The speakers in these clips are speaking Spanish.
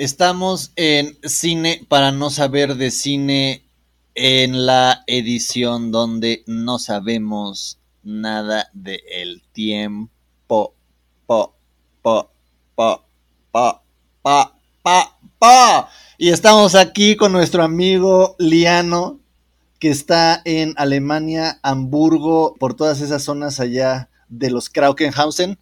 Estamos en Cine para no saber de cine en la edición donde no sabemos nada de el tiempo. Po, po, po, po, pa, pa, pa. Y estamos aquí con nuestro amigo Liano, que está en Alemania, Hamburgo, por todas esas zonas allá de los Kraukenhausen.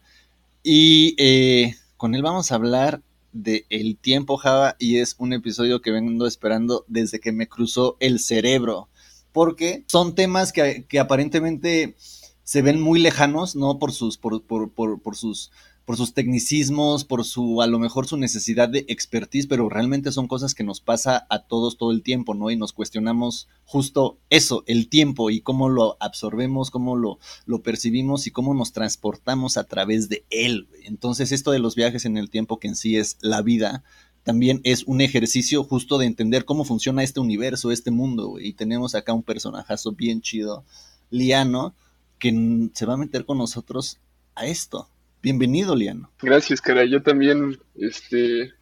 Y eh, con él vamos a hablar de El tiempo Java y es un episodio que vengo esperando desde que me cruzó el cerebro, porque son temas que, que aparentemente se ven muy lejanos, ¿no? Por sus, por, por, por, por sus por sus tecnicismos, por su, a lo mejor su necesidad de expertise, pero realmente son cosas que nos pasa a todos todo el tiempo, ¿no? Y nos cuestionamos justo eso, el tiempo y cómo lo absorbemos, cómo lo, lo percibimos y cómo nos transportamos a través de él. Entonces, esto de los viajes en el tiempo, que en sí es la vida, también es un ejercicio justo de entender cómo funciona este universo, este mundo. Y tenemos acá un personajazo bien chido, Liano, que se va a meter con nosotros a esto. Bienvenido, Liano. Gracias, cara. Yo también, este,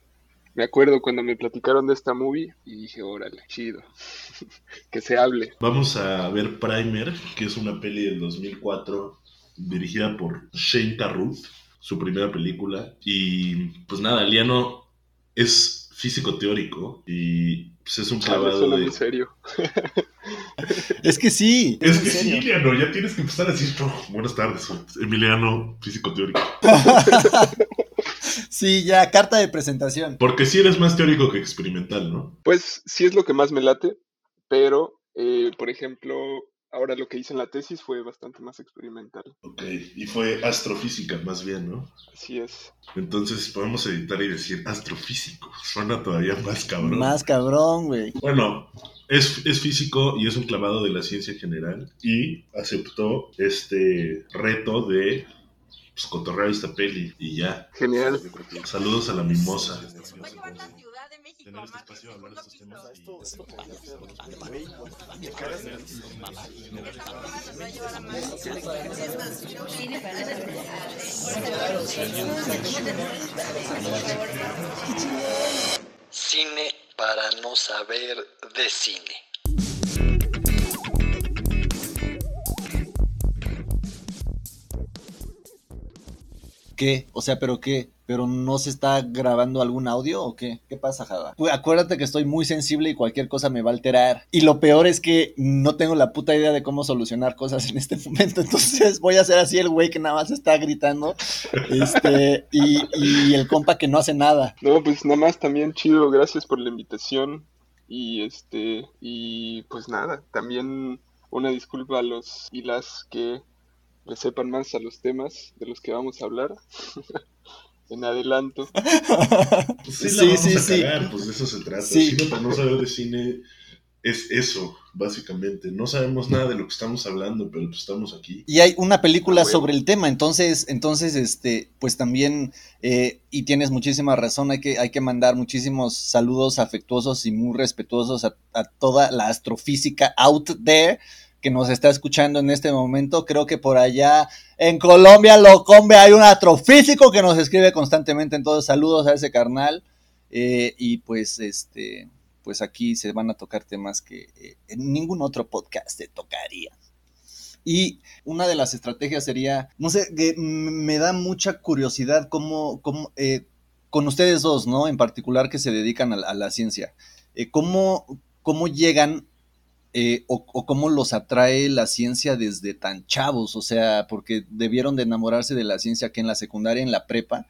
me acuerdo cuando me platicaron de esta movie y dije, órale, chido, que se hable. Vamos a ver Primer, que es una peli del 2004 dirigida por Shane Carruth, su primera película. Y pues nada, Liano es físico teórico y pues es un clavado de... en serio. es que sí. Es, que sí, Emiliano, ya tienes que empezar a decir, buenas tardes, Emiliano, físico teórico. sí, ya, carta de presentación. Porque sí eres más teórico que experimental, ¿no? Pues sí es lo que más me late, pero, eh, por ejemplo, Ahora lo que hice en la tesis fue bastante más experimental. Ok, y fue astrofísica más bien, ¿no? Así es. Entonces podemos editar y decir astrofísico. Suena todavía más cabrón. Más cabrón, güey. Bueno, es, es, físico y es un clavado de la ciencia general y aceptó este reto de pues, cotorrear esta peli y ya. Genial. Saludos a la mimosa. Tener este espacio, hablar de estos temas. Cine para no saber de cine. ¿Qué? O sea, ¿pero qué? ¿Pero no se está grabando algún audio o qué? ¿Qué pasa, Java? Pues acuérdate que estoy muy sensible y cualquier cosa me va a alterar. Y lo peor es que no tengo la puta idea de cómo solucionar cosas en este momento. Entonces voy a hacer así el güey que nada más está gritando. Este, y, y el compa que no hace nada. No, pues nada más también chido. Gracias por la invitación. Y este, y pues nada, también una disculpa a los y las que le sepan más a los temas de los que vamos a hablar. en adelanto. Pues sí, sí, sí, sí. pues de eso se trata. Cine para no saber de cine es eso, básicamente. No sabemos nada de lo que estamos hablando, pero pues estamos aquí. Y hay una película ah, sobre el tema, entonces, entonces, este, pues también, eh, y tienes muchísima razón, hay que, hay que mandar muchísimos saludos afectuosos y muy respetuosos a, a toda la astrofísica out there que nos está escuchando en este momento. Creo que por allá en Colombia, Locombe, hay un astrofísico que nos escribe constantemente. Entonces, saludos a ese carnal. Eh, y pues, este, pues aquí se van a tocar temas que eh, en ningún otro podcast se tocaría. Y una de las estrategias sería, no sé, que me da mucha curiosidad cómo, cómo eh, con ustedes dos, ¿no? En particular que se dedican a, la ciencia, cómo, cómo llegan eh, o, cómo los atrae la ciencia desde tan chavos, o sea, porque debieron de enamorarse de la ciencia que en la secundaria, en la prepa,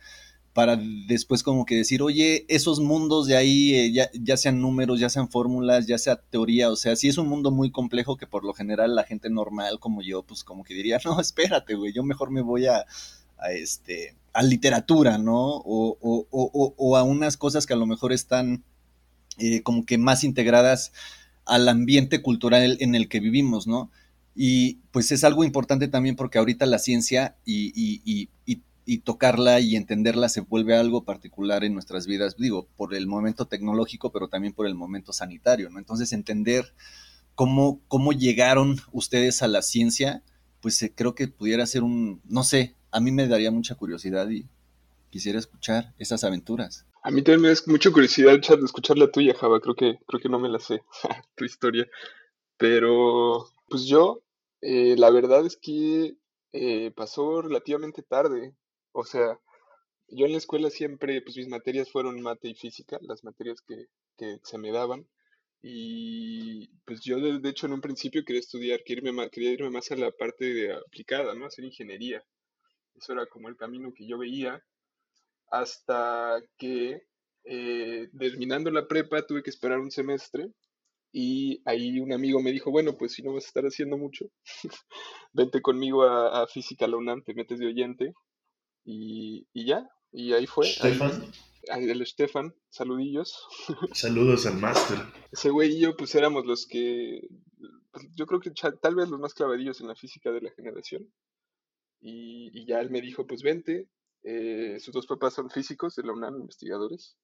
para después como que decir, oye, esos mundos de ahí, eh, ya, ya, sean números, ya sean fórmulas, ya sea teoría, o sea, sí es un mundo muy complejo que por lo general la gente normal como yo, pues como que diría, no, espérate, güey, yo mejor me voy a, a este, a literatura, ¿no? O, o, o, a unas cosas que a lo mejor están eh, como que más integradas al ambiente cultural en el que vivimos, ¿no? Y pues es algo importante también porque ahorita la ciencia y, y, y, y, tocarla y entenderla se vuelve algo particular en nuestras vidas, digo, por el momento tecnológico, pero también por el momento sanitario, ¿no? Entonces entender cómo, cómo llegaron ustedes a la ciencia, pues eh, creo que pudiera ser un, no sé, a mí me daría mucha curiosidad y quisiera escuchar esas aventuras. A mí también me da mucha curiosidad de escuchar la tuya, Java. Creo que, creo que no me la sé, tu historia. Pero, pues yo, eh, la verdad es que eh, pasó relativamente tarde. O sea, yo en la escuela siempre, pues mis materias fueron mate y física, las materias que, que se me daban. Y pues yo de, hecho en un principio quería estudiar, quería irme, más, quería irme más a la parte aplicada, ¿no? Hacer ingeniería. Eso era como el camino que yo veía hasta que eh, terminando la prepa tuve que esperar un semestre y ahí un amigo me dijo, bueno, pues si no vas a estar haciendo mucho, vente conmigo a, Física la UNAM, te metes de oyente y, ya, y ahí fue. Stefan. el Stefan, saludillos. Saludos al máster. Ese güey y yo pues éramos los que, pues, yo creo que tal vez los más clavadillos en la física de la generación. Y, ya él me dijo, pues vente, eh, sus dos papás son físicos de la UNAM, investigadores.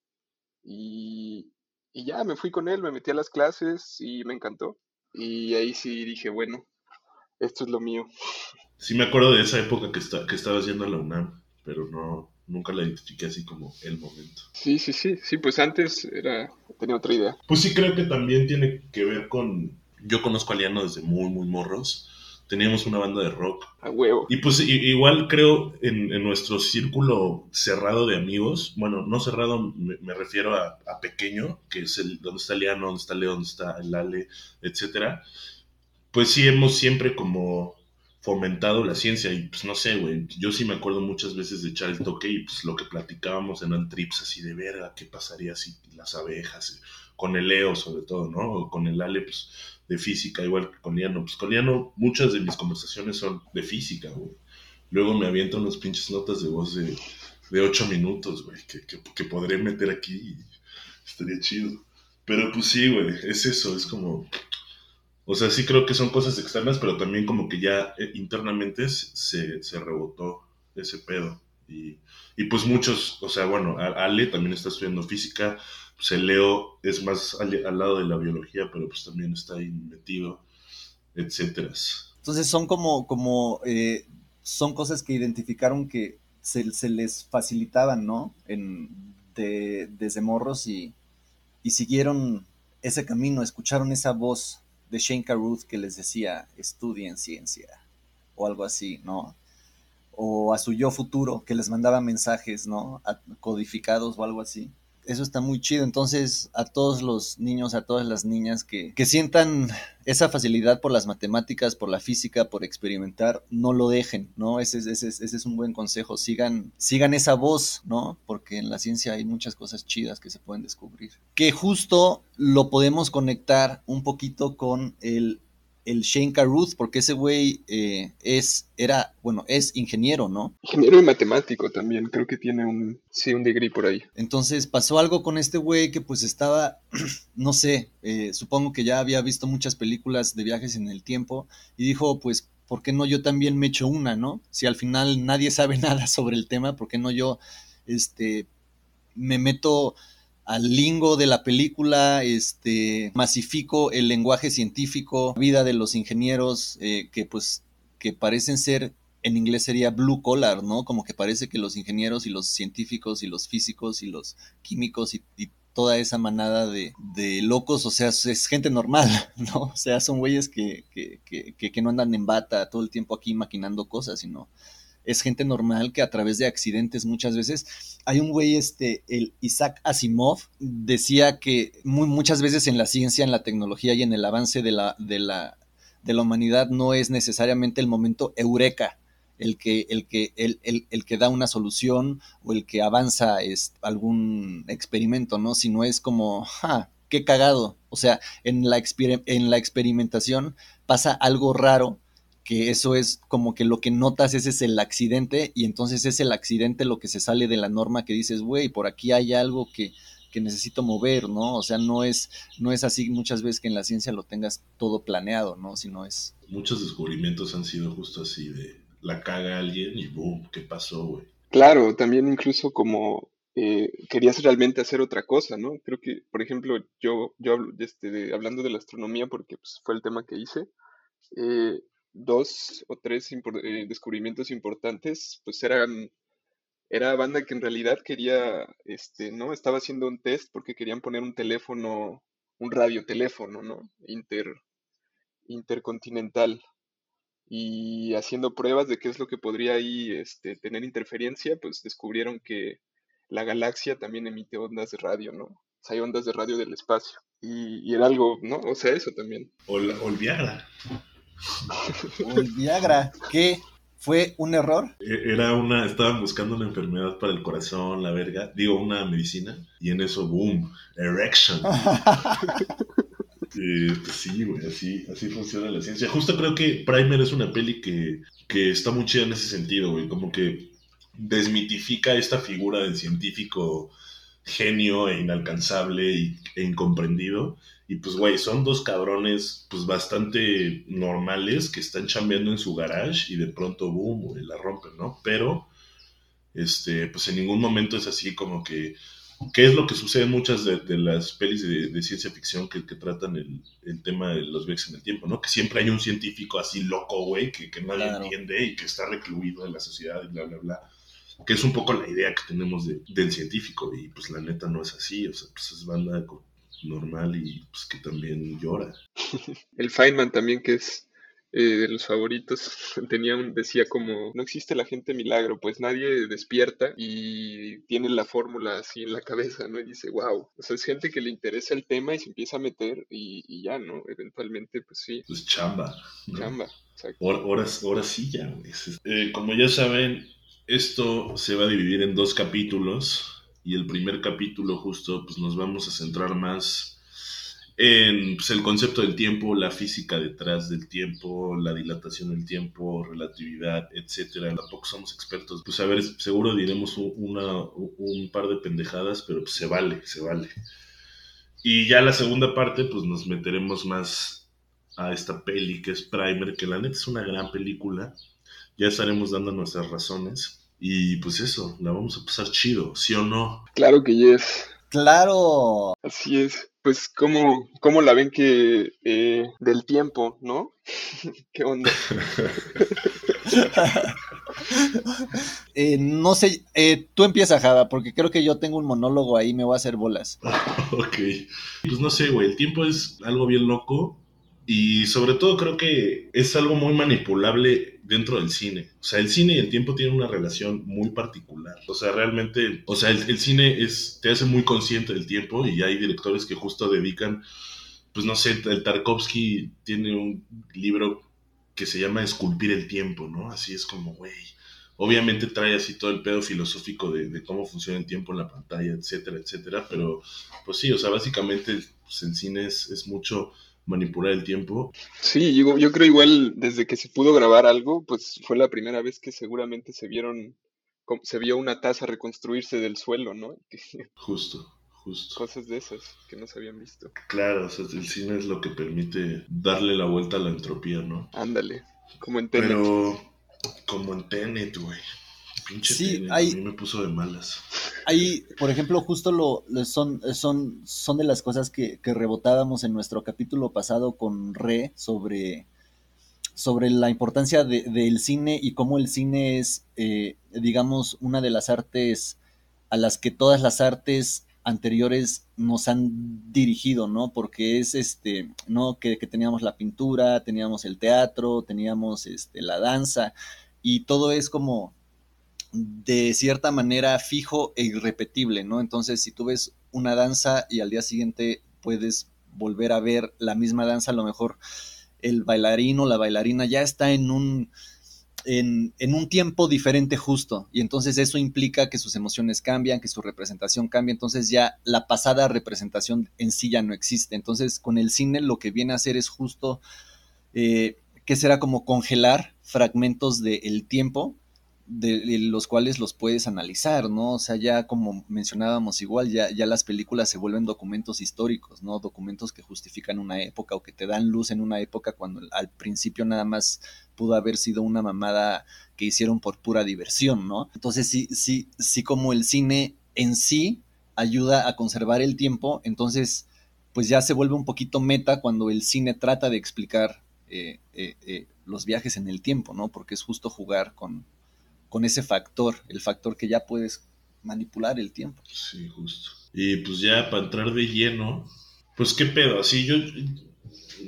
Y, y ya me fui con él, me metí a las clases y me encantó. Y ahí sí dije, bueno, esto es lo mío. Sí me acuerdo de esa época que, está, que estaba haciendo la UNAM, pero no, nunca la identifiqué así como el momento. Sí, sí, sí, sí, pues antes era, tenía otra idea. Pues sí creo que también tiene que ver con, yo conozco a Liano desde muy, muy morros teníamos una banda de rock. A huevo. Y pues igual creo en, nuestro círculo cerrado de amigos, bueno, no cerrado, me, refiero a, pequeño, que es el donde está Liano, donde está Leo, donde está el Ale, etcétera. Pues sí hemos siempre como fomentado la ciencia y pues no sé, güey, yo sí me acuerdo muchas veces de echar el toque y pues lo que platicábamos eran trips así de verga, qué pasaría si las abejas, con el Leo sobre todo, ¿no? O con el Ale, pues de física, igual que con Liano. Pues con Liano muchas de mis conversaciones son de física, güey. Luego me avientan unas pinches notas de voz de, de 8 minutos, güey, que, que, podré meter aquí y estaría chido. Pero pues sí, güey, es eso, es como... O sea, sí creo que son cosas externas, pero también como que ya eh, internamente se, se rebotó ese pedo. Y, y, pues muchos, o sea, bueno, Ale también está estudiando física, pues el Leo es más al, lado de la biología, pero pues también está ahí metido, etcétera. Entonces son como, como eh, son cosas que identificaron que se, les facilitaban, ¿no? En, desde morros y, y, siguieron ese camino, escucharon esa voz de Shane Carruth que les decía, estudien ciencia, o algo así, ¿no? O a su yo futuro, que les mandaba mensajes, ¿no? codificados o algo así eso está muy chido. Entonces, a todos los niños, a todas las niñas que, que sientan esa facilidad por las matemáticas, por la física, por experimentar, no lo dejen, ¿no? Ese, ese, ese es un buen consejo. Sigan, sigan esa voz, ¿no? Porque en la ciencia hay muchas cosas chidas que se pueden descubrir. Que justo lo podemos conectar un poquito con el el Shane Carruth, porque ese güey eh, es, era, bueno, es ingeniero, ¿no? Ingeniero y matemático también, creo que tiene un, sí, un degree por ahí. Entonces pasó algo con este güey que pues estaba, no sé, eh, supongo que ya había visto muchas películas de viajes en el tiempo y dijo, pues, ¿por qué no yo también me echo una, no? Si al final nadie sabe nada sobre el tema, ¿por qué no yo, este, me meto al lingo de la película, este, masifico el lenguaje científico, vida de los ingenieros, eh, que pues, que parecen ser, en inglés sería blue collar, ¿no? Como que parece que los ingenieros y los científicos y los físicos y los químicos y, toda esa manada de, de, locos, o sea, es gente normal, ¿no? O sea, son güeyes que, que, que, que no andan en bata todo el tiempo aquí maquinando cosas, sino es gente normal que a través de accidentes muchas veces. Hay un güey, este, el Isaac Asimov, decía que muchas veces en la ciencia, en la tecnología y en el avance de la, de la, de la humanidad no es necesariamente el momento eureka. El que, el, que, el, el, que da una solución o el que avanza es algún experimento, ¿no? Sino es como, ja, qué cagado. O sea, en la, en la experimentación pasa algo raro que eso es como que lo que notas ese es el accidente y entonces es el accidente lo que se sale de la norma que dices, güey, por aquí hay algo que, que necesito mover, ¿no? O sea, no es, no es así muchas veces que en la ciencia lo tengas todo planeado, ¿no? Sino es... Muchos descubrimientos han sido justo así de la caga alguien y boom, ¿qué pasó, güey? Claro, también incluso como eh, querías realmente hacer otra cosa, ¿no? Creo que, por ejemplo, yo, yo este, hablando de la astronomía, porque pues, fue el tema que hice, eh, dos o tres eh, descubrimientos importantes, pues eran era banda que en realidad quería, este, ¿no? Estaba haciendo un test porque querían poner un teléfono, un radioteléfono, ¿no? Inter, intercontinental. Y haciendo pruebas de qué es lo que podría ahí este, tener interferencia, pues descubrieron que la galaxia también emite ondas de radio, ¿no? O hay ondas de radio del espacio. Y, era algo, ¿no? O sea, eso también. O, el Viagra. O el Viagra, ¿qué? ¿Fue un error? E, era una, estaban buscando una enfermedad para el corazón, la verga, digo, una medicina, y en eso, boom, erection. Eh, pues sí, güey, así, así funciona la ciencia. Justo creo que Primer es una peli que, que está muy chida en ese sentido, güey, como que desmitifica esta figura del científico genio e inalcanzable e incomprendido. Y pues, güey, son dos cabrones, pues, bastante normales que están chambeando en su garage y de pronto, boom, güey, la rompen, ¿no? Pero, este, pues en ningún momento es así como que, ¿qué es lo que sucede en muchas de, las pelis de, ciencia ficción que, tratan el, tema de los viajes en el tiempo, ¿no? Que siempre hay un científico así loco, güey, que, que nadie entiende y que está recluido en la sociedad y bla, bla, bla que es un poco la idea que tenemos del científico y pues la neta no es así, o sea, pues es banda normal y pues que también llora. El Feynman también que es eh, de los favoritos tenía un, decía como no existe la gente milagro, pues nadie despierta y tiene la fórmula así en la cabeza, ¿no? Y dice, wow, o sea, es gente que le interesa el tema y se empieza a meter y, ya, ¿no? Eventualmente, pues sí. Pues chamba. Chamba, exacto. Ahora, ahora, sí ya, eh, como ya saben, esto se va a dividir en dos capítulos y el primer capítulo justo pues nos vamos a centrar más en pues, el concepto del tiempo, la física detrás del tiempo, la dilatación del tiempo, relatividad, etcétera. Tampoco somos expertos. Pues a ver, seguro diremos una, un par de pendejadas, pero pues, se vale, se vale. Y ya la segunda parte, pues nos meteremos más a esta peli que es Primer, que la neta es una gran película ya estaremos dando nuestras razones. Y pues eso, la vamos a pasar chido, ¿sí o no? Claro que yes. Claro. Así es. Pues, ¿cómo, cómo la ven que eh, del tiempo, no? ¿Qué onda? Eh, no sé, eh, tú empiezas, Jada, porque creo que yo tengo un monólogo ahí, me voy a hacer bolas. ok. Pues no sé, güey, el tiempo es algo bien loco y sobre todo creo que es algo muy manipulable dentro del cine. O sea, el cine y el tiempo tienen una relación muy particular. O sea, realmente, o sea, el, cine es, te hace muy consciente del tiempo y hay directores que justo dedican, pues no sé, el Tarkovsky tiene un libro que se llama Esculpir el tiempo, ¿no? Así es como, güey. Obviamente trae así todo el pedo filosófico de, cómo funciona el tiempo en la pantalla, etcétera, etcétera. Pero, pues sí, o sea, básicamente pues, el cine es, es mucho manipular el tiempo. Sí, yo, yo creo igual desde que se pudo grabar algo, pues fue la primera vez que seguramente se vieron, se vio una taza reconstruirse del suelo, ¿no? Justo. Justo. Cosas de esas que no se habían visto. Claro, o sea, el cine es lo que permite darle la vuelta a la entropía, ¿no? Ándale, como en Tenet. Pero, como en Tenet, güey. Pinche sí, a mí me puso de malas. Ahí, por ejemplo, justo lo, son, son, son de las cosas que, rebotábamos en nuestro capítulo pasado con Re sobre, sobre la importancia del cine y cómo el cine es, eh, digamos, una de las artes a las que todas las artes anteriores nos han dirigido, ¿no? Porque es este, ¿no? Que, que, teníamos la pintura, teníamos el teatro, teníamos este, la danza, y todo es como de cierta manera fijo e irrepetible, ¿no? Entonces, si tú ves una danza y al día siguiente puedes volver a ver la misma danza, a lo mejor el bailarín o la bailarina ya está en un, en, en, un tiempo diferente justo, y entonces eso implica que sus emociones cambian, que su representación cambia, entonces ya la pasada representación en sí ya no existe. Entonces, con el cine lo que viene a hacer es justo, eh, que será como congelar fragmentos del tiempo de, los cuales los puedes analizar, ¿no? O sea, ya como mencionábamos igual, ya, ya las películas se vuelven documentos históricos, ¿no? Documentos que justifican una época o que te dan luz en una época cuando al principio nada más pudo haber sido una mamada que hicieron por pura diversión, ¿no? Entonces sí, sí, sí como el cine en sí ayuda a conservar el tiempo, entonces pues ya se vuelve un poquito meta cuando el cine trata de explicar eh, eh, eh, los viajes en el tiempo, ¿no? Porque es justo jugar con, con ese factor, el factor que ya puedes manipular el tiempo. Sí, justo. Y pues ya para entrar de lleno, pues qué pedo, así yo,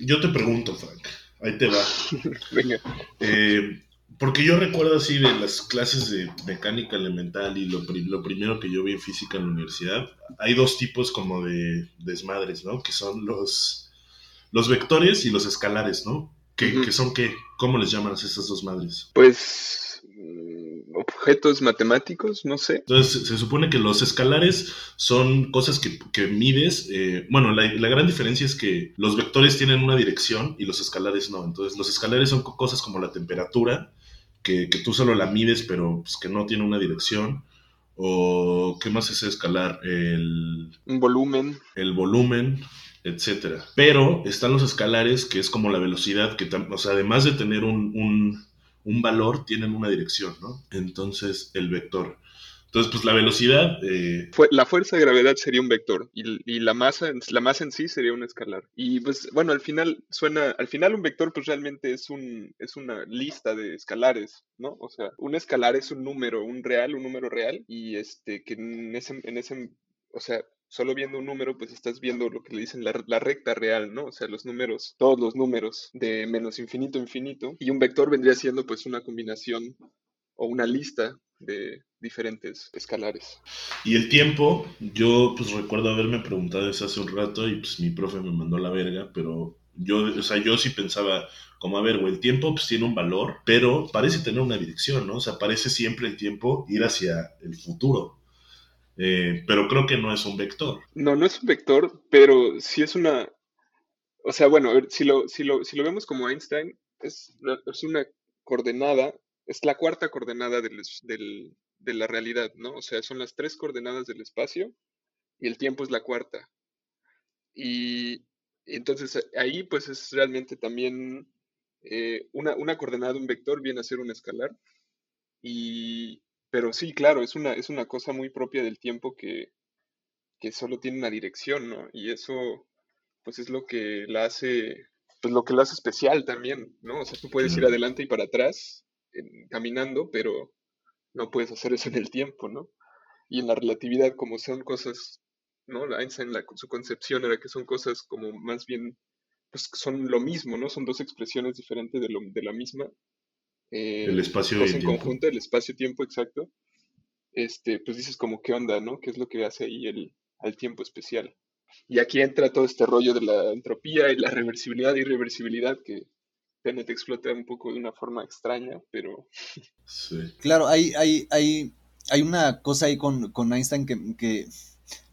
yo te pregunto, Frank, ahí te va. Venga. Eh, porque yo recuerdo así de las clases de mecánica elemental y lo, lo primero que yo vi en física en la universidad, hay dos tipos como de desmadres, ¿no? Que son los, los vectores y los escalares, ¿no? Que, que son qué? ¿Cómo les llaman a esas dos madres? Pues objetos matemáticos, no sé. Entonces, se, supone que los escalares son cosas que, que mides. eh, bueno, la, la gran diferencia es que los vectores tienen una dirección y los escalares no. Entonces, los escalares son co- cosas como la temperatura, que, que tú solo la mides, pero pues, que no tiene una dirección. O, ¿qué más es escalar? El, Un volumen. el volumen, etcétera. Pero están los escalares, que es como la velocidad, que o sea, además de tener un, un- un valor, tienen una dirección, ¿no? Entonces, el vector. Entonces, pues la velocidad, eh, la fuerza de gravedad sería un vector y, y la masa, la masa en sí sería un escalar. Y pues bueno, al final suena, al final un vector pues realmente es un, es una lista de escalares, ¿no? O sea, un escalar es un número, un real, un número real y este que en ese, en ese, o sea, solo viendo un número pues estás viendo lo que le dicen la, la recta real, ¿no? O sea, los números, todos los números de menos infinito infinito y un vector vendría siendo pues una combinación o una lista de diferentes escalares. y el tiempo, yo pues recuerdo haberme preguntado eso hace un rato y pues mi profe me mandó la verga, pero yo, o sea, yo sí pensaba, como a ver, el tiempo pues tiene un valor, pero parece tener una dirección, ¿no? O sea, parece siempre el tiempo ir hacia el futuro. Eh, pero creo que no es un vector. No, no es un vector, pero sí es una. O sea, bueno, si lo, si lo, si lo vemos como Einstein, es, es una coordenada, es la cuarta coordenada del, de la realidad, ¿no? O sea, son las tres coordenadas del espacio y el tiempo es la cuarta. Y, entonces ahí, pues es realmente también eh, una, una coordenada, un vector viene a ser un escalar. Y, pero sí, claro, es una, es una cosa muy propia del tiempo que, que solo tiene una dirección, ¿no? Y eso, pues es lo que la hace, pues lo que la hace especial también, ¿no? O sea, tú puedes ir adelante y para atrás caminando, pero no puedes hacer eso en el tiempo, ¿no? Y en la relatividad, como son cosas, ¿no? La Einstein, la- su concepción era que son cosas como más bien, pues son lo mismo, ¿no? Son dos expresiones diferentes de, lo, de la misma. Eh, El espacio y el en tiempo. conjunto, el espacio-tiempo exacto. Este, pues dices como qué onda, ¿no? ¿Qué es lo que hace ahí el, al tiempo especial? Y aquí entra todo este rollo de la entropía y la reversibilidad y irreversibilidad que Tenet explota un poco de una forma extraña, pero Sí. Claro, hay, hay, hay, hay una cosa ahí con, con Einstein que, que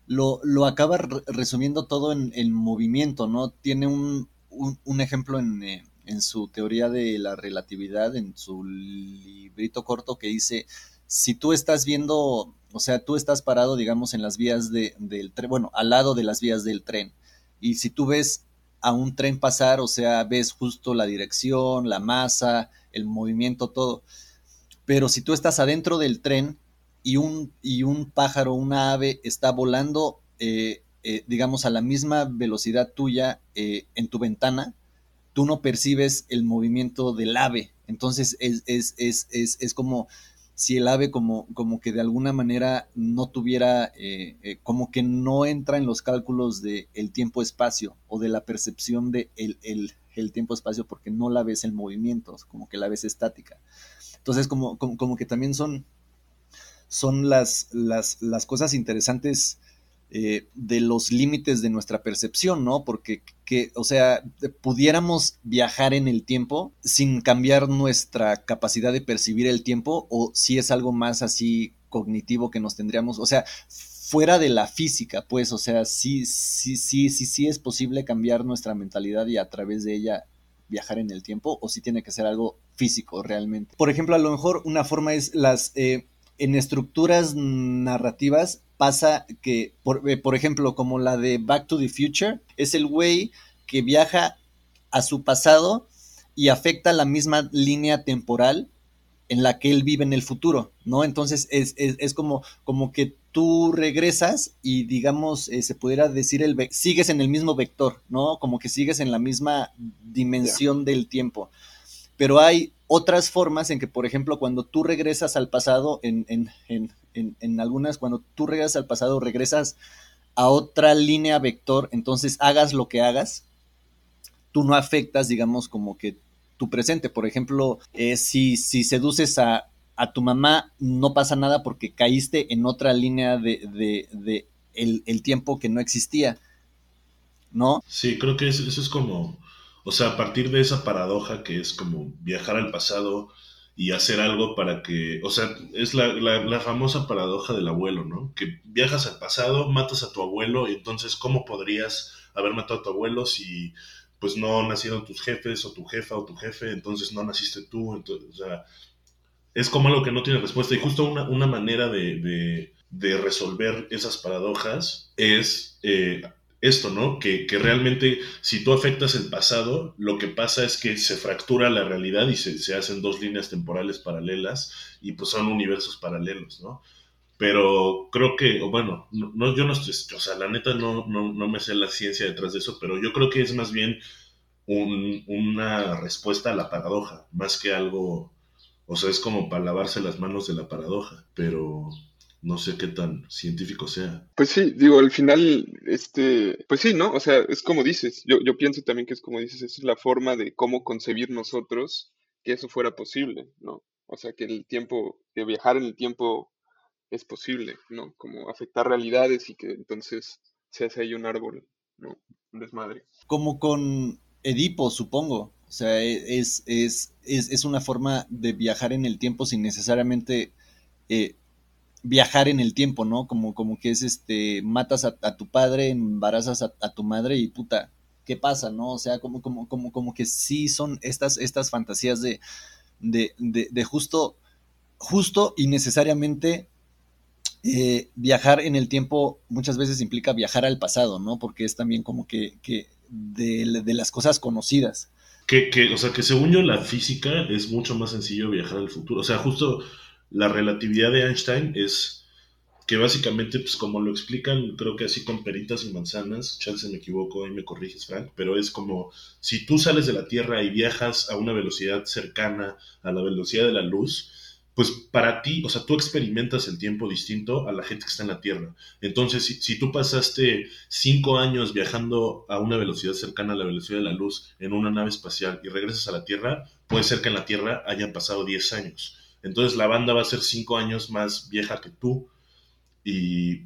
lo, lo acaba re- resumiendo todo en, en movimiento, ¿no? Tiene un, un, un ejemplo en, eh, en su teoría de la relatividad, en su librito corto que dice, si tú estás viendo, o sea, tú estás parado, digamos, en las vías de, del tren, bueno, al lado de las vías del tren, y si tú ves a un tren pasar, o sea, ves justo la dirección, la masa, el movimiento, todo pero si tú estás adentro del tren y un, y un pájaro, una ave está volando, eh, eh, digamos, a la misma velocidad tuya eh, en tu ventana, tú no percibes el movimiento del ave. Entonces es, es, es, es, como si el ave como, como que de alguna manera no tuviera, eh, eh, como que no entra en los cálculos del el tiempo-espacio o de la percepción de el, el, tiempo-espacio porque no la ves en movimiento, como que la ves estática. Entonces, como, como, como que también son, son las, las, las cosas interesantes eh, de los límites de nuestra percepción, ¿no? Porque, que, o sea, pudiéramos viajar en el tiempo sin cambiar nuestra capacidad de percibir el tiempo, o si es algo más así cognitivo que nos tendríamos, o sea, fuera de la física, pues, o sea, sí, sí, sí, sí, sí es posible cambiar nuestra mentalidad y a través de ella viajar en el tiempo o si tiene que ser algo físico realmente. Por ejemplo, a lo mejor una forma es las eh, en estructuras narrativas pasa que, por, eh, por, ejemplo, como la de Back to the Future, es el güey que viaja a su pasado y afecta la misma línea temporal en la que él vive en el futuro, ¿no? Entonces es, es, es como, como que tú regresas y digamos, eh, se pudiera decir, el sigues en el mismo vector, ¿no? Como que sigues en la misma dimensión yeah. del tiempo. Pero hay otras formas en que, por ejemplo, cuando tú regresas al pasado, en, en, en, en, algunas, cuando tú regresas al pasado, regresas a otra línea vector, entonces hagas lo que hagas, tú no afectas, digamos, como que tu presente. Por ejemplo, eh, si, si seduces a, a, tu mamá, no pasa nada porque caíste en otra línea de, de, el, el, tiempo que no existía, ¿no? Sí, creo que eso es como, o sea, a partir de esa paradoja que es como viajar al pasado y hacer algo para que, o sea, es la, la, la, famosa paradoja del abuelo, ¿no? Que viajas al pasado, matas a tu abuelo y entonces, ¿cómo podrías haber matado a tu abuelo si pues no nacieron tus jefes o tu jefa o tu jefe, entonces no naciste tú, entonces, o sea, es como algo que no tiene respuesta y justo una, una manera de, de, de, resolver esas paradojas es eh, esto, ¿no? Que, que, realmente si tú afectas el pasado, lo que pasa es que se fractura la realidad y se, se hacen dos líneas temporales paralelas y pues son universos paralelos, ¿no? Pero creo que, o bueno, no, yo no estoy, o sea, la neta no, no, no, me sé la ciencia detrás de eso, pero yo creo que es más bien un, una respuesta a la paradoja, más que algo, o sea, es como para lavarse las manos de la paradoja, pero no sé qué tan científico sea. Pues sí, digo, al final, este, pues sí, ¿no? O sea, es como dices, yo, yo pienso también que es como dices, esa es la forma de cómo concebir nosotros que eso fuera posible, ¿no? O sea, que el tiempo, que viajar en el tiempo es posible, ¿no? Como afectar realidades y que entonces se hace ahí un árbol, ¿no? Un desmadre. Como con Edipo, supongo. O sea, es, es, es, es una forma de viajar en el tiempo sin necesariamente eh, viajar en el tiempo, ¿no? Como, como que es este, matas a, tu padre, embarazas a, tu madre y puta, ¿qué pasa, no? O sea, como, como, como, como que sí son estas, estas fantasías de, de, de, de justo, justo y necesariamente eh, viajar en el tiempo muchas veces implica viajar al pasado, ¿no? Porque es también como que, que de, de, las cosas conocidas. Que, que, o sea, que según yo la física es mucho más sencillo viajar al futuro. O sea, justo la relatividad de Einstein es que básicamente, pues como lo explican, creo que así con peritas y manzanas, chance me equivoco y me corriges, Frank, pero es como si tú sales de la Tierra y viajas a una velocidad cercana a la velocidad de la luz, pues para ti, o sea, tú experimentas el tiempo distinto a la gente que está en la Tierra. Entonces, si, si, tú pasaste cinco años viajando a una velocidad cercana a la velocidad de la luz en una nave espacial y regresas a la Tierra, puede ser que en la Tierra hayan pasado diez años. Entonces la banda va a ser cinco años más vieja que tú. Y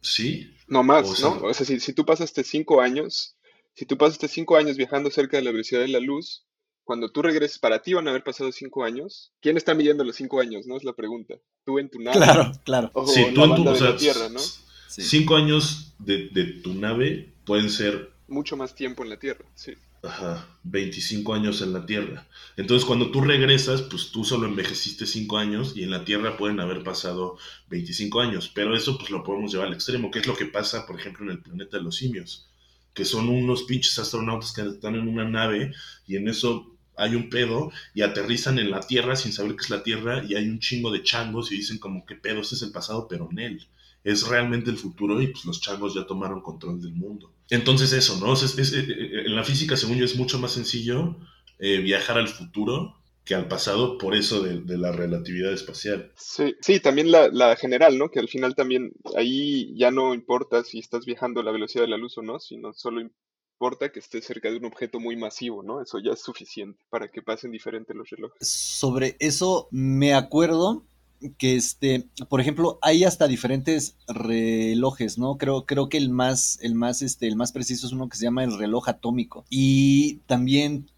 sí. No más, o sea, ¿no? O sea, si, si tú pasaste cinco años, si tú pasaste cinco años viajando cerca de la velocidad de la luz, cuando tú regreses, para ti van a haber pasado cinco años. ¿Quién está midiendo los cinco años? No es la pregunta. ¿Tú en tu nave? Claro, claro. O sí, tú en tu o sea, tierra, ¿no? Sí. Cinco años de, de, tu nave pueden ser... Mucho más tiempo en la Tierra, sí. Ajá, 25 años en la Tierra. Entonces, cuando tú regresas, pues tú solo envejeciste cinco años y en la Tierra pueden haber pasado 25 años. Pero eso, pues lo podemos llevar al extremo, que es lo que pasa, por ejemplo, en el planeta de los simios. Que son unos pinches astronautas que están en una nave y en eso hay un pedo y aterrizan en la Tierra sin saber que es la Tierra y hay un chingo de changos y dicen como que pedo, este es el pasado, pero en él. Es realmente el futuro y pues los changos ya tomaron control del mundo. Entonces eso, ¿no? Es, es, es, en la física, según yo, es mucho más sencillo eh, viajar al futuro que al pasado por eso de, de la relatividad espacial. Sí, sí también la, la, general, ¿no? Que al final también ahí ya no importa si estás viajando a la velocidad de la luz o no, sino solo importa que esté cerca de un objeto muy masivo, ¿no? Eso ya es suficiente para que pasen diferentes los relojes. Sobre eso me acuerdo que este, por ejemplo, hay hasta diferentes relojes, ¿no? Creo, creo que el más, el más, este, el más preciso es uno que se llama el reloj atómico. Y también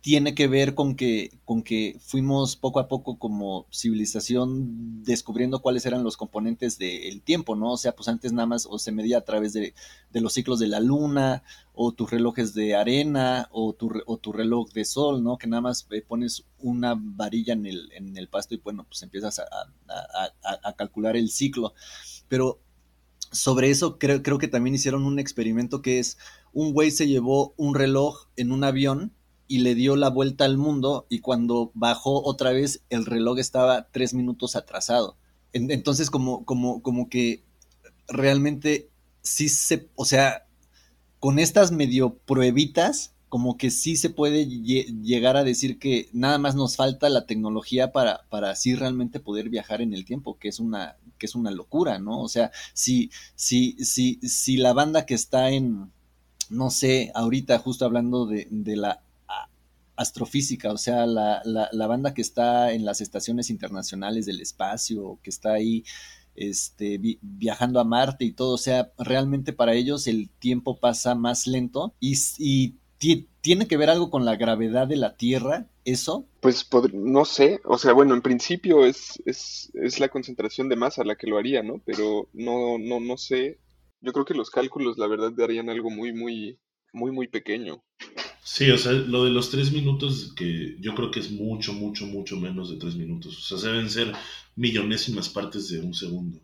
tiene que ver con que, con que fuimos poco a poco como civilización descubriendo cuáles eran los componentes del tiempo, ¿no? O sea, pues antes nada más o se medía a través de, de los ciclos de la luna, o tus relojes de arena, o tu, o tu reloj de sol, ¿no? Que nada más eh, pones una varilla en el, en el pasto y bueno, pues empiezas a, a, a, a calcular el ciclo. Pero sobre eso creo, creo que también hicieron un experimento que es, un güey se llevó un reloj en un avión, y le dio la vuelta al mundo y cuando bajó otra vez el reloj estaba tres minutos atrasado. Entonces como, como, como que realmente sí se, o sea, con estas medio pruebitas como que sí se puede llegar a decir que nada más nos falta la tecnología para, para así realmente poder viajar en el tiempo, que es una, que es una locura, ¿no? O sea, si, si, si, si la banda que está en, no sé, ahorita justo hablando de, de la astrofísica, o sea, la, la, la, banda que está en las estaciones internacionales del espacio, que está ahí este, viajando a Marte y todo, o sea, realmente para ellos el tiempo pasa más lento y, y ¿Tiene que ver algo con la gravedad de la Tierra, eso? Pues no sé, o sea, bueno, en principio es, es, es, la concentración de masa la que lo haría, ¿no? Pero no, no, no sé. Yo creo que los cálculos, la verdad, darían algo muy, muy, muy, muy pequeño. Sí, o sea, lo de los tres minutos, que yo creo que es mucho, mucho, mucho menos de tres minutos. O sea, deben ser millonésimas partes de un segundo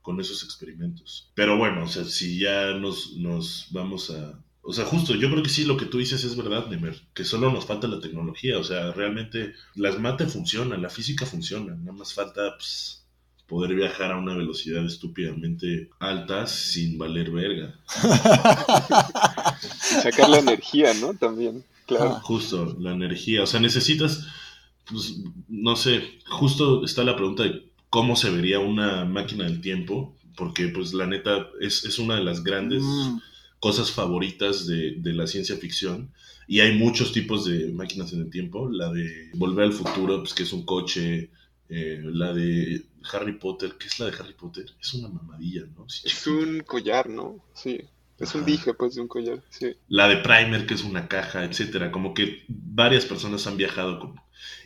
con esos experimentos. Pero bueno, o sea, si ya nos, nos vamos a o sea, justo, yo creo que sí, lo que tú dices es verdad, Nemer, que solo nos falta la tecnología. O sea, realmente las mates funcionan, la física funciona, nada más falta pues, poder viajar a una velocidad estúpidamente alta sin valer verga. sacar la energía, ¿no? También, claro. Justo, la energía. O sea, necesitas, pues, no sé, justo está la pregunta de cómo se vería una máquina del tiempo, porque pues la neta es, es una de las grandes... Mm cosas favoritas de, la ciencia ficción. Y hay muchos tipos de máquinas en el tiempo. La de Volver al Futuro, pues que es un coche. Eh, la de Harry Potter, ¿qué es la de Harry Potter? Es una mamadilla, ¿no? es un collar, ¿no? Sí. Es un dije, pues, de un collar, sí. La de Primer, que es una caja, etcétera. Como que varias personas han viajado con...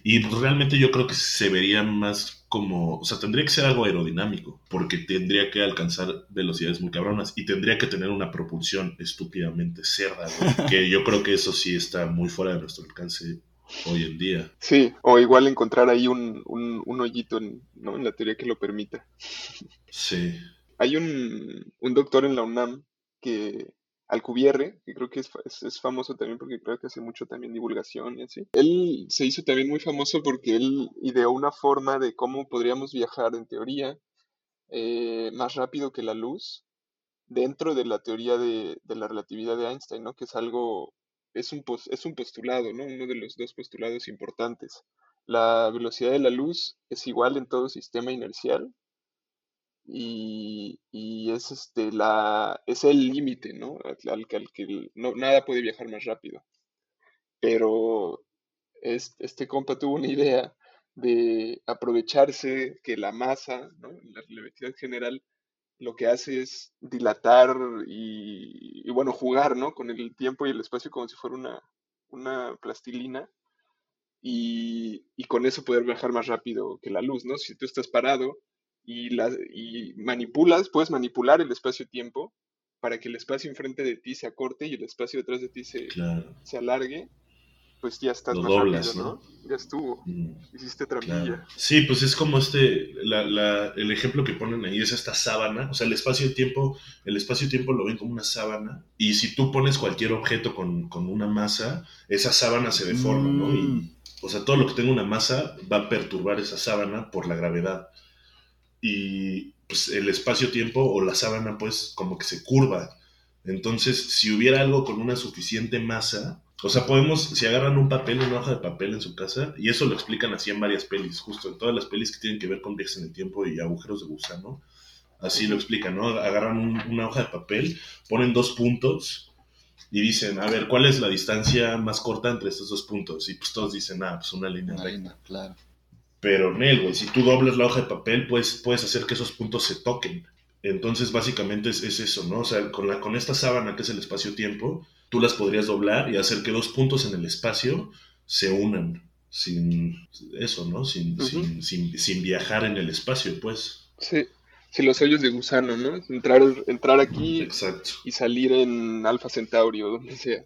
Y realmente yo creo que se vería más como... O sea, tendría que ser algo aerodinámico, porque tendría que alcanzar velocidades muy cabronas y tendría que tener una propulsión estúpidamente cerda, que yo creo que eso sí está muy fuera de nuestro alcance hoy en día. Sí, o igual encontrar ahí un, un, hoyito en, ¿no? en la teoría que lo permita. Sí. Hay un, un doctor en la UNAM que Alcubierre, que creo que es, es, famoso también porque creo que hace mucho también divulgación y así. Él se hizo también muy famoso porque él ideó una forma de cómo podríamos viajar en teoría eh, más rápido que la luz dentro de la teoría de, de, la relatividad de Einstein, ¿no? Que es algo, es un, es un postulado, ¿no? Uno de los dos postulados importantes. La velocidad de la luz es igual en todo sistema inercial y, y, es este la es el límite, ¿no? Al, que nada puede viajar más rápido. Pero este, este compa tuvo una idea de aprovecharse que la masa, ¿no? La relatividad general lo que hace es dilatar y, bueno, jugar, ¿no? Con el tiempo y el espacio como si fuera una, una plastilina y, y con eso poder viajar más rápido que la luz, ¿no? Si tú estás parado, y, la, y manipulas, puedes manipular el espacio-tiempo para que el espacio enfrente de ti se acorte y el espacio detrás de ti se, se alargue, pues ya estás más rápido, ¿no? Ya estuvo. Mm, Hiciste trampilla. Sí, pues es como este, la, la, el ejemplo que ponen ahí es esta sábana, o sea, el espacio-tiempo, el espacio-tiempo lo ven como una sábana, y si tú pones cualquier objeto con, con una masa, esa sábana se deforma, ¿no? Y, mm. o sea, todo lo que tenga una masa va a perturbar esa sábana por la gravedad y pues, el espacio-tiempo o la sábana pues como que se curva. Entonces, si hubiera algo con una suficiente masa, o sea, podemos, si agarran un papel, una hoja de papel en su casa, y eso lo explican así en varias pelis, justo en todas las pelis que tienen que ver con viajes en el tiempo y agujeros de gusano, así lo explican, ¿no? Agarran una hoja de papel, ponen dos puntos y dicen, a ver, ¿cuál es la distancia más corta entre estos dos puntos? Y pues todos dicen, ah, pues una línea recta. Claro. Pero, Nel, güey, si tú doblas la hoja de papel, pues puedes hacer que esos puntos se toquen. Entonces, básicamente es, eso, ¿no? O sea, con, la, con esta sábana que es el espacio-tiempo, tú las podrías doblar y hacer que dos puntos en el espacio se unan sin eso, ¿no? Sin, sin, sin, viajar en el espacio, pues. Sí, sí, los hoyos de gusano, ¿no? Entrar, entrar aquí y salir en Alfa Centauri o donde sea,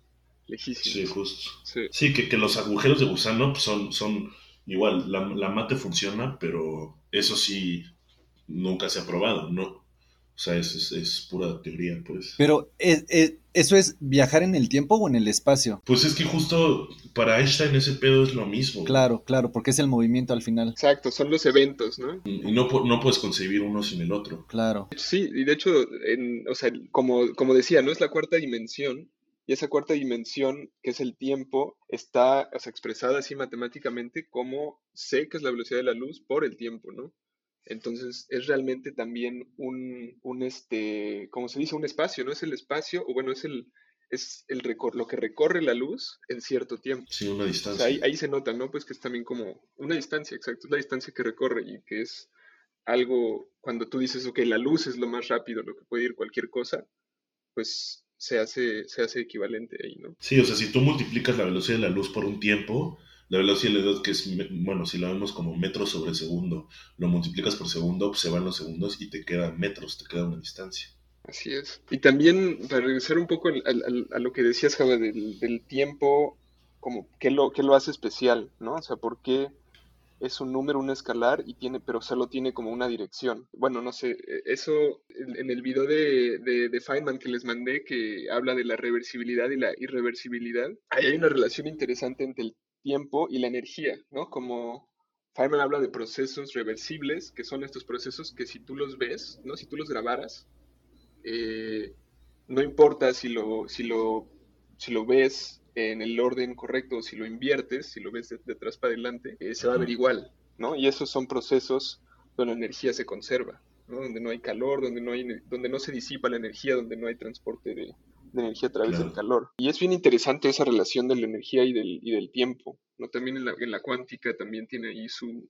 lejísimo. Sí, justo. Sí, que, que, los agujeros de gusano pues, son, son igual, la, la, mate funciona, pero eso sí nunca se ha probado, ¿no? O sea, es, es, pura teoría, pues. Pero, ¿es, eso es viajar en el tiempo o en el espacio? Pues es que justo para Einstein ese pedo es lo mismo. Claro, claro, porque es el movimiento al final. Exacto, son los eventos, ¿no? Y no, no puedes concebir uno sin el otro. Claro. Sí, y de hecho, en, o sea, como, como decía, no es la cuarta dimensión, y esa cuarta dimensión, que es el tiempo, está expresada así matemáticamente como c, que es la velocidad de la luz, por el tiempo, ¿no? Entonces es realmente también un, un este, como se dice, un espacio, ¿no? Es el espacio, o bueno, es el, es el lo que recorre la luz en cierto tiempo. Sí, una distancia. ahí, ahí, se nota, ¿no? Pues que es también como una distancia, exacto, es la distancia que recorre y que es algo, cuando tú dices, ok, la luz es lo más rápido, lo que puede ir cualquier cosa, pues se hace, se hace equivalente ahí, ¿no? Sí, o sea, si tú multiplicas la velocidad de la luz por un tiempo, la velocidad de que es, bueno, si la vemos como metros sobre segundo, lo multiplicas por segundo, pues se van los segundos y te quedan metros, te queda una distancia. Así es. Y también, para regresar un poco a, lo que decías, Java, del, tiempo, como, ¿qué lo, qué lo hace especial, no? O sea, ¿por qué es un número, un escalar, y tiene, pero solo tiene como una dirección. Bueno, no sé, e, eso en, el video de, de, Feynman que les mandé, que habla de la reversibilidad y la irreversibilidad, ahí hay una relación interesante entre el tiempo y la energía, ¿no? Como Feynman habla de procesos reversibles, que son estos procesos que si tú los ves, ¿no? Si tú los grabaras, eh, no importa si lo, si lo, si lo ves en el orden correcto, si lo inviertes, si lo ves de, detrás para adelante, eh, se va a ver igual, ¿no? Y esos son procesos donde la energía se conserva, ¿no? Donde no hay calor, donde no, hay, donde no se disipa la energía, donde no hay transporte de, energía a través del calor. Y es bien interesante esa relación de la energía y del, y del tiempo, ¿no? También en la, en la cuántica también tiene ahí su,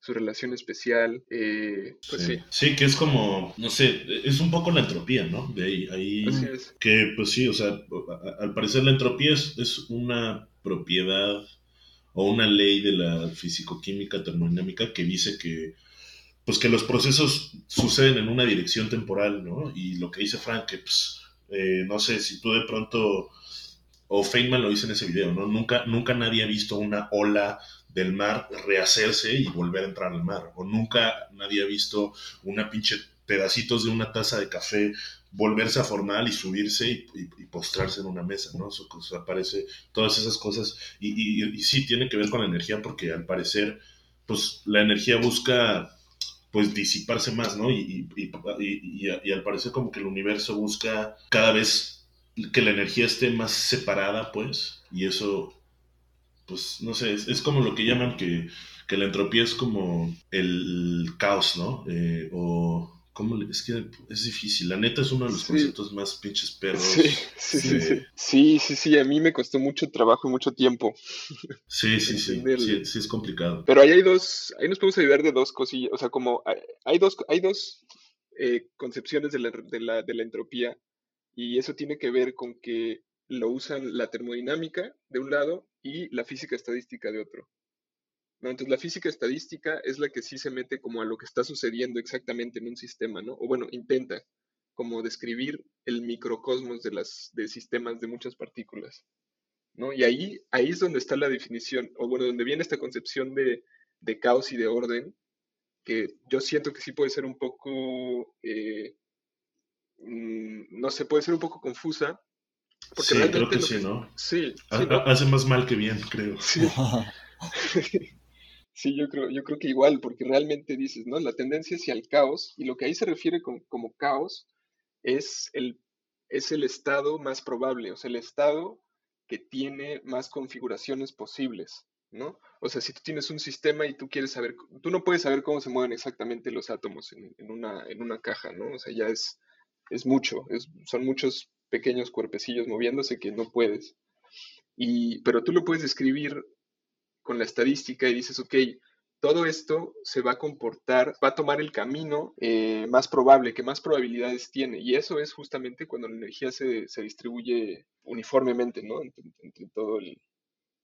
su relación especial. Eh, pues sí. sí. que es como, no sé, es un poco la entropía, ¿no? De ahí, ahí que pues sí, o sea, al parecer la entropía es, es una propiedad o una ley de la fisicoquímica termodinámica que dice que pues que los procesos suceden en una dirección temporal, ¿no? Y lo que dice Frank, que pues, eh, no sé, si tú de pronto, o Feynman lo dice en ese video, ¿no? Nunca, nunca nadie ha visto una ola del mar rehacerse y volver a entrar al mar. O nunca nadie ha visto una pinche pedacitos de una taza de café volverse a formar y subirse y, postrarse en una mesa, ¿no? Eso, aparece, todas esas cosas. Y, y, sí, tiene que ver con la energía porque al parecer, pues la energía busca pues disiparse más, ¿no? Y, y, al parecer como que el universo busca cada vez que la energía esté más separada, pues, y eso pues no sé, es, como lo que llaman que, la entropía es como el caos, ¿no? Eh, o ¿Cómo es que es difícil? La neta es uno de los conceptos más pinches perros. Sí sí, sí, sí, sí, sí, a mí me costó mucho trabajo y mucho tiempo. Sí, sí, sí, sí, es complicado. Pero ahí hay dos, ahí nos podemos ayudar de dos cosillas, o sea, como hay dos, hay dos eh, concepciones de la, de, la, de la entropía y eso tiene que ver con que lo usan la termodinámica de un lado y la física estadística de otro. ¿No? Entonces la física estadística es la que sí se mete como a lo que está sucediendo exactamente en un sistema, ¿no? O bueno, intenta como describir el microcosmos de, las, de sistemas de muchas partículas, ¿no? Y ahí, ahí es donde está la definición, o bueno, donde viene esta concepción de, de caos y de orden, que yo siento que sí puede ser un poco, eh, mm, no sé, puede ser un poco confusa, sí, creo que, sí, ¿no? Sí. Hace más mal que bien, creo. Sí. yo creo, yo creo que igual, porque realmente dices, ¿no? La tendencia hacia el caos, y lo que ahí se refiere como caos es el, es el estado más probable, o sea, el estado que tiene más configuraciones posibles, ¿no? O sea, si tú tienes un sistema y tú quieres saber, tú no puedes saber cómo se mueven exactamente los átomos en, en, una, en una caja, ¿no? O sea, ya es, es mucho, es, son muchos pequeños cuerpecillos moviéndose que no puedes. Y, pero tú lo puedes describir con la estadística y dices, ok, todo esto se va a comportar, va a tomar el camino eh, más probable, que más probabilidades tiene. Y eso es justamente cuando la energía se, se distribuye uniformemente, ¿no? Entre, todo el,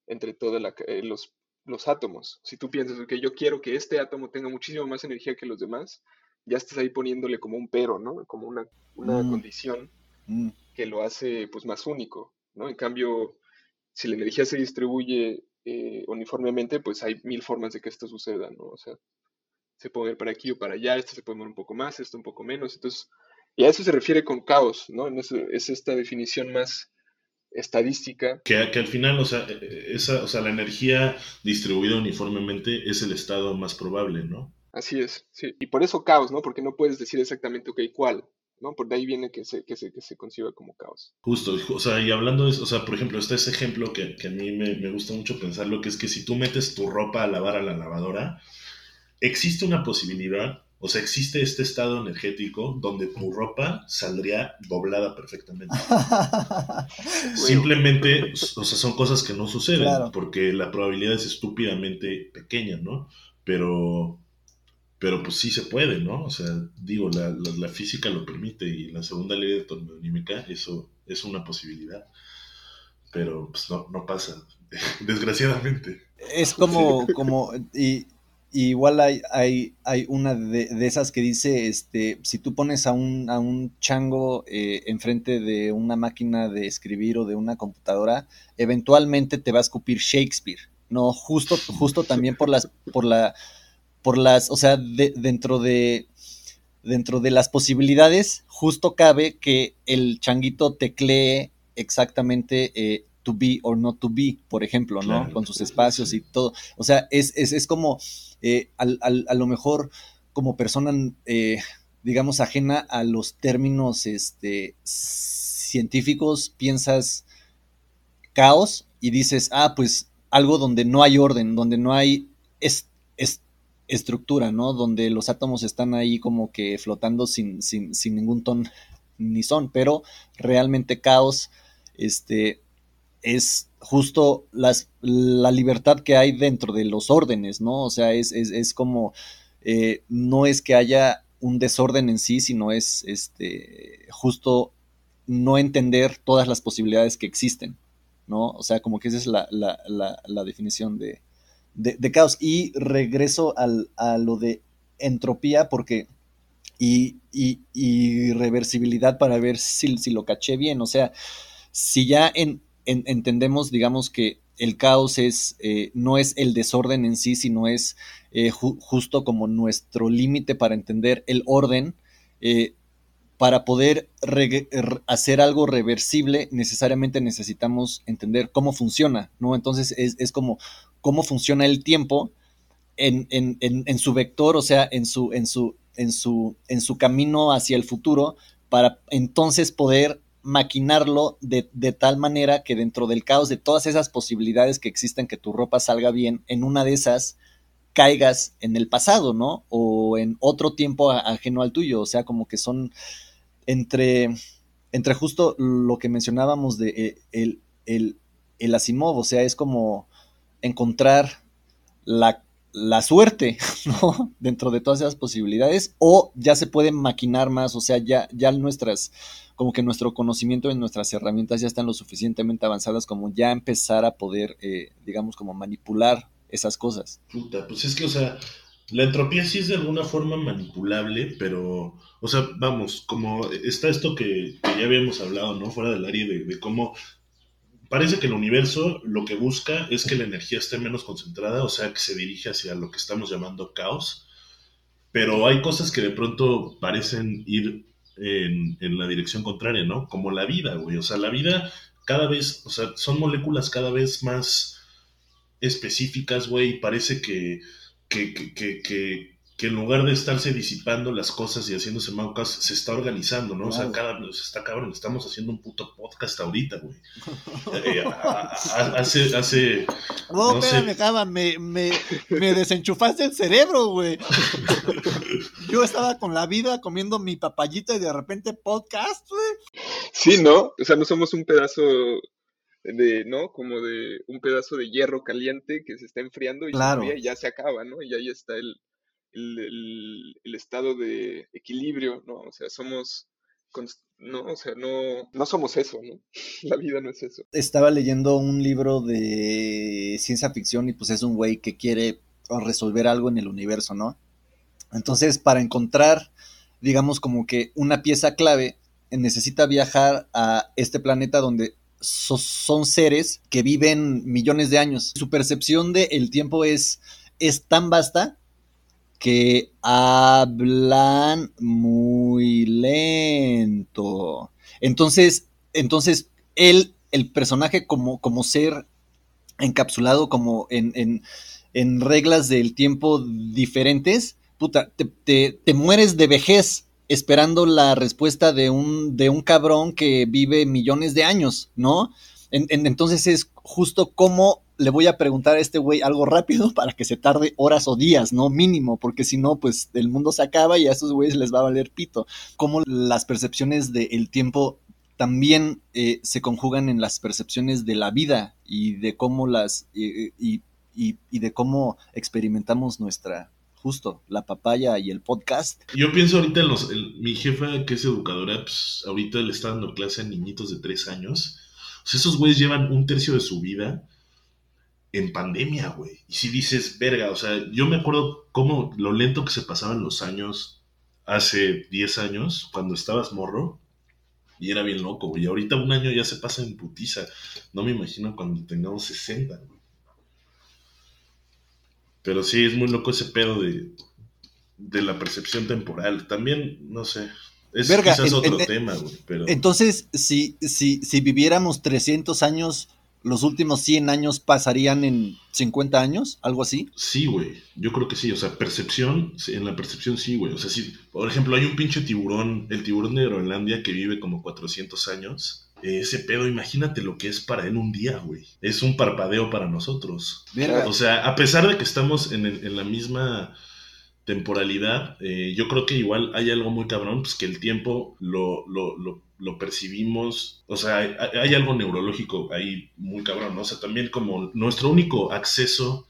entre todos eh, los, los átomos. Si tú piensas, ok, yo quiero que este átomo tenga muchísimo más energía que los demás, ya estás ahí poniéndole como un pero, ¿no? Como una, una mm. condición. Mm que lo hace pues más único, ¿no? En cambio, si la energía se distribuye eh, uniformemente, pues hay mil formas de que esto suceda, ¿no? O sea, se puede mover para aquí o para allá, esto se puede mover un poco más, esto un poco menos, entonces, y a eso se refiere con caos, ¿no? Es, esta definición más estadística. Que, que, al final, o sea, e, e, esa, o sea, la energía distribuida uniformemente es el estado más probable, ¿no? Así es, sí. Y por eso caos, ¿no? Porque no puedes decir exactamente, ok, cuál, ¿no? Por de ahí viene que se, que se, que se conciba como caos. Justo, o sea, y hablando de eso, o sea, por ejemplo, está ese ejemplo que, que a mí me, me, gusta mucho pensarlo, que es que si tú metes tu ropa a lavar a la lavadora, existe una posibilidad, o sea, existe este estado energético donde tu ropa saldría doblada perfectamente. Simplemente, o sea, son cosas que no suceden, claro. porque la probabilidad es estúpidamente pequeña, ¿no? Pero pero pues sí se puede, ¿no? O sea, digo, la, la, la física lo permite y la segunda ley de termodinámica eso es una posibilidad. Pero pues no, no pasa, desgraciadamente. Es como, como, y, y igual hay, hay, hay una de, de, esas que dice, este, si tú pones a un, a un chango eh, enfrente de una máquina de escribir o de una computadora, eventualmente te va a escupir Shakespeare, ¿no? Justo, justo también por las, por la por las, o sea, de, dentro de dentro de las posibilidades, justo cabe que el changuito teclee exactamente eh, to be or not to be, por ejemplo, ¿no? Claro, Con sus espacios sí. y todo. O sea, es, es, es como, eh, al, al, a lo mejor, como persona, eh, digamos, ajena a los términos este, científicos, piensas caos y dices, ah, pues algo donde no hay orden, donde no hay... estructura, ¿no? Donde los átomos están ahí como que flotando sin, sin, sin ningún ton ni son, pero realmente caos, este, es justo las, la libertad que hay dentro de los órdenes, ¿no? O sea, es, es, es como, eh, no es que haya un desorden en sí, sino es, este, justo no entender todas las posibilidades que existen, ¿no? O sea, como que esa es la, la, la, la definición de, de, caos. Y regreso al, a lo de entropía porque... Y, y, reversibilidad para ver si, si, lo caché bien. O sea, si ya en, en, entendemos, digamos, que el caos es, eh, no es el desorden en sí, sino es eh, ju justo como nuestro límite para entender el orden, eh, para poder hacer algo reversible, necesariamente necesitamos entender cómo funciona, ¿no? Entonces es, es como cómo funciona el tiempo en, su vector, o sea, en su, en, su, en, su, camino hacia el futuro, para entonces poder maquinarlo de, tal manera que dentro del caos de todas esas posibilidades que existen que tu ropa salga bien, en una de esas caigas en el pasado, ¿no? O en otro tiempo ajeno al tuyo, o sea, como que son entre, entre justo lo que mencionábamos de eh, el, el, el Asimov, o sea, es como encontrar la, la, suerte, ¿no? Dentro de todas esas posibilidades, o ya se puede maquinar más, o sea, ya, ya nuestras, como que nuestro conocimiento y nuestras herramientas ya están lo suficientemente avanzadas como ya empezar a poder, eh, digamos, como manipular esas cosas. Puta, pues es que, o sea, la entropía sí es de alguna forma manipulable, pero, o sea, vamos, como está esto que, que ya habíamos hablado, ¿no? Fuera del área de, de cómo parece que el universo lo que busca es que la energía esté menos concentrada, o sea, que se dirige hacia lo que estamos llamando caos, pero hay cosas que de pronto parecen ir en, en la dirección contraria, ¿no? Como la vida, güey, o sea, la vida cada vez, o sea, son moléculas cada vez más específicas, güey, parece que, que, que, que que en lugar de estarse disipando las cosas y haciéndose maucas, se está organizando, ¿no? Wow. O sea, cada, se está cabrón, estamos haciendo un puto podcast ahorita, güey. Eh, hace, hace... No, no espérame, sé... Cama, me, me, me desenchufaste el cerebro, güey. Yo estaba con la vida comiendo mi papayita y de repente podcast, güey. Sí, ¿no? O sea, no somos un pedazo de, ¿no? Como de un pedazo de hierro caliente que se está enfriando y, claro. y ya se acaba, ¿no? Y ahí está el el, estado de equilibrio, ¿no? O sea, somos, no, o sea, no, no somos eso, ¿no? La vida no es eso. Estaba leyendo un libro de ciencia ficción y pues es un güey que quiere resolver algo en el universo, ¿no? Entonces, para encontrar, digamos, como que una pieza clave, necesita viajar a este planeta donde so son seres que viven millones de años. Su percepción del el tiempo es, es tan vasta que hablan muy lento. Entonces, entonces él, el personaje como, como ser encapsulado como en, en, en reglas del tiempo diferentes, puta, te, te, te, mueres de vejez, esperando la respuesta de un, de un cabrón que vive millones de años, ¿no? entonces es justo cómo le voy a preguntar a este güey algo rápido para que se tarde horas o días, ¿no? Mínimo, porque si no, pues el mundo se acaba y a esos güeyes les va a valer pito. Cómo las percepciones del tiempo también eh, se conjugan en las percepciones de la vida y de cómo las y, y de cómo experimentamos nuestra justo la papaya y el podcast. Yo pienso ahorita en los, mi jefa que es educadora, pues ahorita le está dando clase a niñitos de tres años. O sea, esos güeyes llevan un tercio de su vida en pandemia, güey. Y si dices, verga, o sea, yo me acuerdo cómo lo lento que se pasaban los años hace 10 años, cuando estabas morro, y era bien loco, güey. Y ahorita un año ya se pasa en putiza. No me imagino cuando tengamos 60, güey. Pero sí, es muy loco ese pedo de, de la percepción temporal. También, no sé, es quizás otro tema, güey. Pero... Entonces, si, si, si viviéramos 300 años, los últimos 100 años pasarían en 50 años, algo así. Sí, güey. Yo creo que sí. O sea, percepción, en la percepción sí, güey. O sea, si, por ejemplo, hay un pinche tiburón, el tiburón de Groenlandia que vive como 400 años ese pedo, imagínate lo que es para él un día, güey. Es un parpadeo para nosotros. O sea, a pesar de que estamos en, la misma temporalidad, eh, yo creo que igual hay algo muy cabrón, pues que el tiempo lo, lo, lo, percibimos, o sea, hay, algo neurológico ahí muy cabrón, ¿no? O sea, también como nuestro único acceso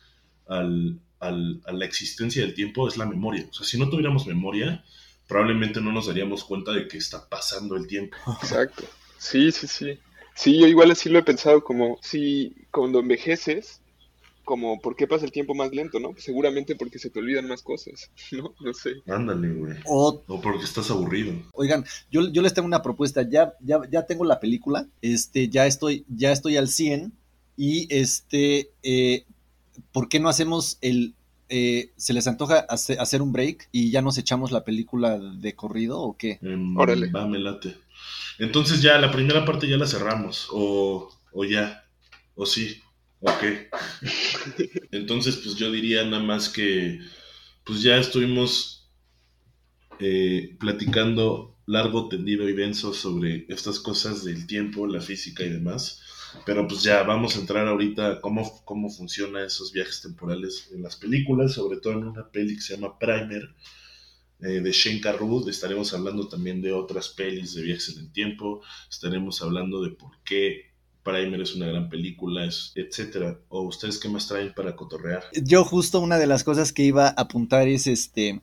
al, al, a la existencia del tiempo es la memoria. O sea, si no tuviéramos memoria, probablemente no nos daríamos cuenta de que está pasando el tiempo. Exacto. Sí, sí, sí. Sí, yo igual así lo he pensado, como si cuando envejeces, como por qué pasa el tiempo más lento, ¿no? seguramente porque se te olvidan más cosas, ¿no? No sé. Ándale, güey. O, porque estás aburrido. Oigan, yo, yo les tengo una propuesta, ya, ya, ya tengo la película, este, ya estoy, ya estoy al 100 y este, eh, ¿por qué no hacemos el, eh, ¿se les antoja hacer, un break y ya nos echamos la película de corrido o qué? Órale. Va, me late. Entonces ya la primera parte ya la cerramos, o, o ya, o sí, o qué. Entonces, pues yo diría nada más que, pues ya estuvimos eh, platicando largo, tendido y denso sobre estas cosas del tiempo, la física y demás. Pero pues ya vamos a entrar ahorita a cómo, cómo funcionan esos viajes temporales en las películas, sobre todo en una peli que se llama Primer, eh, de Shane Carruth, estaremos hablando también de otras pelis de viajes en el tiempo, estaremos hablando de por qué Primer es una gran película, etcétera. ¿O ustedes qué más traen para cotorrear? Yo justo una de las cosas que iba a apuntar es este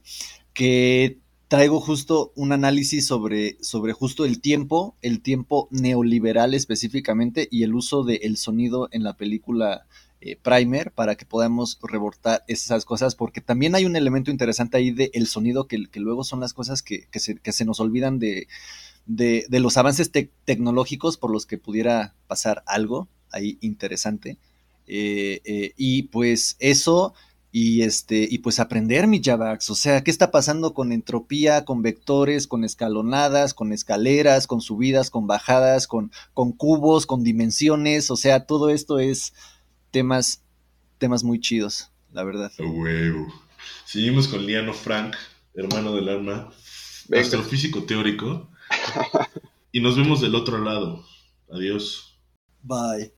que traigo justo un análisis sobre, sobre justo el tiempo, el tiempo neoliberal específicamente y el uso del sonido en la película eh, primer para que podamos reportar esas cosas, porque también hay un elemento interesante ahí del el sonido que, que, luego son las cosas que, que, se, que se, nos olvidan de, de, de los avances tecnológicos por los que pudiera pasar algo ahí interesante. Eh, eh, y pues eso y este y pues aprender mi Javax, o sea, qué está pasando con entropía, con vectores, con escalonadas, con escaleras, con subidas, con bajadas, con, con cubos, con dimensiones, o sea, todo esto es temas, temas muy chidos, la verdad. huevo. Seguimos con Liano Frank, hermano del alma, astrofísico teórico. Y nos vemos del otro lado. Adiós. Bye.